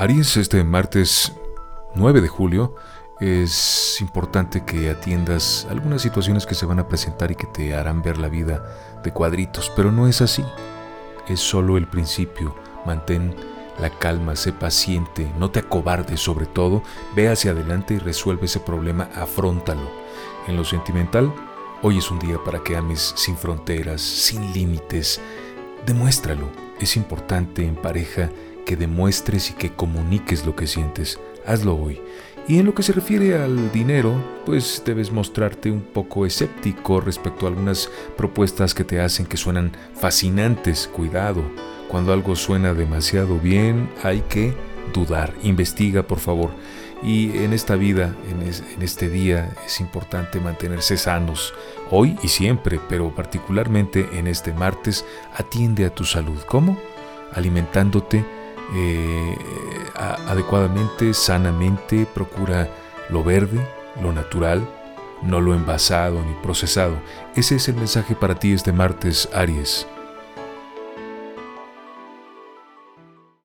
Aries, este martes 9 de julio, es importante que atiendas algunas situaciones que se van a presentar y que te harán ver la vida de cuadritos, pero no es así. Es solo el principio. Mantén la calma, sé paciente, no te acobardes sobre todo, ve hacia adelante y resuelve ese problema, afrontalo. En lo sentimental, hoy es un día para que ames sin fronteras, sin límites. Demuéstralo. Es importante en pareja que demuestres y que comuniques lo que sientes. Hazlo hoy. Y en lo que se refiere al dinero, pues debes mostrarte un poco escéptico respecto a algunas propuestas que te hacen que suenan fascinantes. Cuidado, cuando algo suena demasiado bien hay que dudar. Investiga, por favor. Y en esta vida, en, este día, es importante mantenerse sanos, hoy y siempre, pero particularmente en este martes, atiende a tu salud. ¿Cómo? Alimentándote eh, adecuadamente, sanamente, procura lo verde, lo natural, no lo envasado ni procesado. Ese es el mensaje para ti este martes, Aries.